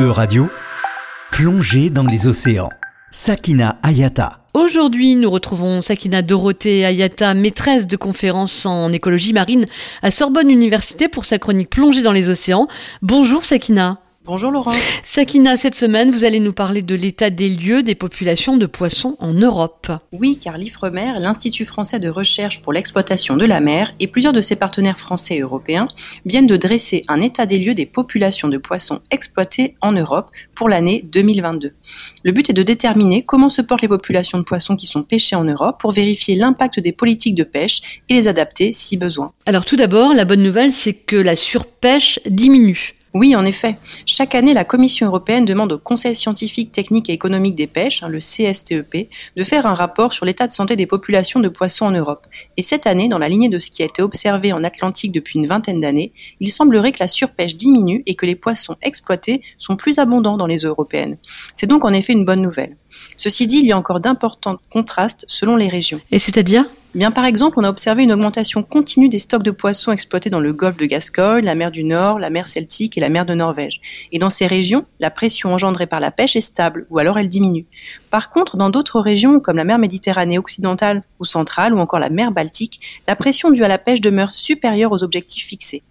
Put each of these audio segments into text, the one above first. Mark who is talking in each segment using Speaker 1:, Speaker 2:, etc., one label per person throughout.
Speaker 1: E-Radio, plongée dans les océans. Sakina Ayata.
Speaker 2: Aujourd'hui, nous retrouvons Sakina Dorothée Ayata, maîtresse de conférences en écologie marine à Sorbonne Université pour sa chronique Plongée dans les océans. Bonjour Sakina.
Speaker 3: Bonjour Laurent.
Speaker 2: Sakina, cette semaine, vous allez nous parler de l'état des lieux des populations de poissons en Europe.
Speaker 3: Oui, car l'IFREMER, l'Institut français de recherche pour l'exploitation de la mer, et plusieurs de ses partenaires français et européens viennent de dresser un état des lieux des populations de poissons exploitées en Europe pour l'année 2022. Le but est de déterminer comment se portent les populations de poissons qui sont pêchés en Europe pour vérifier l'impact des politiques de pêche et les adapter si besoin.
Speaker 2: Alors tout d'abord, la bonne nouvelle, c'est que la surpêche diminue.
Speaker 3: Oui, en effet. Chaque année, la Commission européenne demande au Conseil scientifique, technique et économique des pêches, hein, le CSTEP, de faire un rapport sur l'état de santé des populations de poissons en Europe. Et cette année, dans la lignée de ce qui a été observé en Atlantique depuis une vingtaine d'années, il semblerait que la surpêche diminue et que les poissons exploités sont plus abondants dans les eaux européennes. C'est donc en effet une bonne nouvelle. Ceci dit, il y a encore d'importants contrastes selon les régions.
Speaker 2: Et c'est-à-dire?
Speaker 3: Bien, par exemple, on a observé une augmentation continue des stocks de poissons exploités dans le golfe de Gascogne, la mer du Nord, la mer Celtique et la mer de Norvège. Et dans ces régions, la pression engendrée par la pêche est stable, ou alors elle diminue. Par contre, dans d'autres régions, comme la mer Méditerranée occidentale ou centrale, ou encore la mer Baltique, la pression due à la pêche demeure supérieure aux objectifs fixés.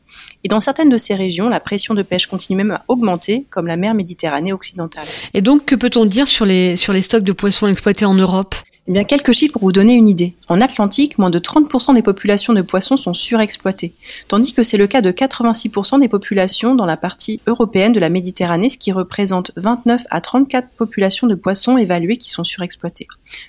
Speaker 3: Et dans certaines de ces régions, la pression de pêche continue même à augmenter, comme la mer Méditerranée occidentale.
Speaker 2: Et donc, que peut-on dire sur les, sur les stocks de poissons exploités en Europe?
Speaker 3: Eh bien, quelques chiffres pour vous donner une idée. En Atlantique, moins de 30% des populations de poissons sont surexploitées, tandis que c'est le cas de 86% des populations dans la partie européenne de la Méditerranée, ce qui représente 29 à 34 populations de poissons évaluées qui sont surexploitées.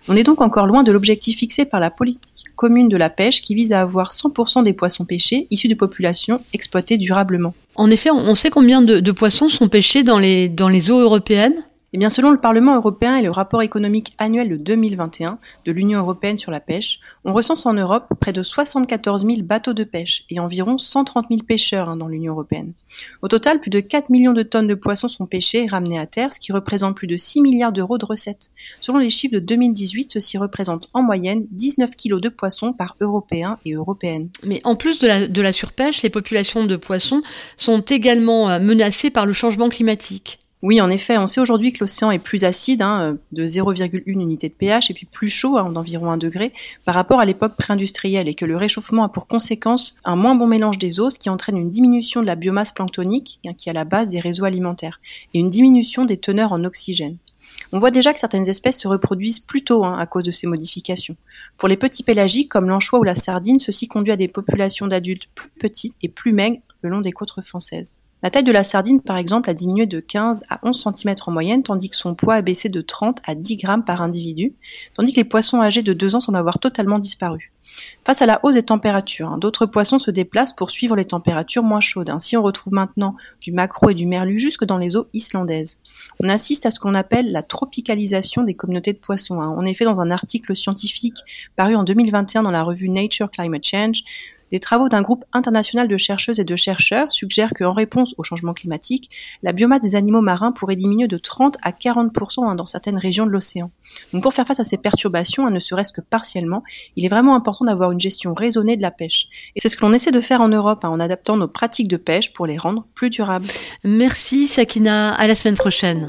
Speaker 3: On est donc encore loin de l'objectif fixé par la politique commune de la pêche qui vise à avoir 100% des poissons pêchés issus de populations exploitées durablement.
Speaker 2: En effet, on sait combien de, poissons sont pêchés dans les eaux européennes
Speaker 3: eh bien, selon le Parlement européen et le rapport économique annuel de 2021 de l'Union européenne sur la pêche, on recense en Europe près de 74 000 bateaux de pêche et environ 130 000 pêcheurs hein, dans l'Union européenne. Au total, plus de 4 millions de tonnes de poissons sont pêchées et ramenées à terre, ce qui représente plus de 6 milliards d'euros de recettes. Selon les chiffres de 2018, ceci représente en moyenne 19 kilos de poissons par Européen et Européenne.
Speaker 2: Mais en plus de la, de la surpêche, les populations de poissons sont également euh, menacées par le changement climatique.
Speaker 3: Oui, en effet, on sait aujourd'hui que l'océan est plus acide, hein, euh, de 0,1 unité de pH, et puis plus chaud, hein, d'environ 1 degré, par rapport à l'époque pré-industrielle, et que le réchauffement a pour conséquence un moins bon mélange des eaux, ce qui entraîne une diminution de la biomasse planctonique, hein, qui est à la base des réseaux alimentaires, et une diminution des teneurs en oxygène. On voit déjà que certaines espèces se reproduisent plus tôt hein, à cause de ces modifications. Pour les petits pélagiques comme l'anchois ou la sardine, ceci conduit à des populations d'adultes plus petites et plus maigres le long des côtes françaises. La taille de la sardine, par exemple, a diminué de 15 à 11 cm en moyenne, tandis que son poids a baissé de 30 à 10 grammes par individu, tandis que les poissons âgés de 2 ans semblent avoir totalement disparu. Face à la hausse des températures, hein, d'autres poissons se déplacent pour suivre les températures moins chaudes. Ainsi, on retrouve maintenant du maquereau et du merlu jusque dans les eaux islandaises. On assiste à ce qu'on appelle la tropicalisation des communautés de poissons. Hein. En effet, dans un article scientifique paru en 2021 dans la revue Nature Climate Change, des travaux d'un groupe international de chercheuses et de chercheurs suggèrent qu'en réponse au changement climatique, la biomasse des animaux marins pourrait diminuer de 30 à 40% hein, dans certaines régions de l'océan. Donc pour faire face à ces perturbations, hein, ne serait-ce que partiellement, il est vraiment important d'avoir une gestion raisonnée de la pêche. Et c'est ce que l'on essaie de faire en Europe hein, en adaptant nos pratiques de pêche pour les rendre plus durables.
Speaker 2: Merci Sakina, à la semaine prochaine.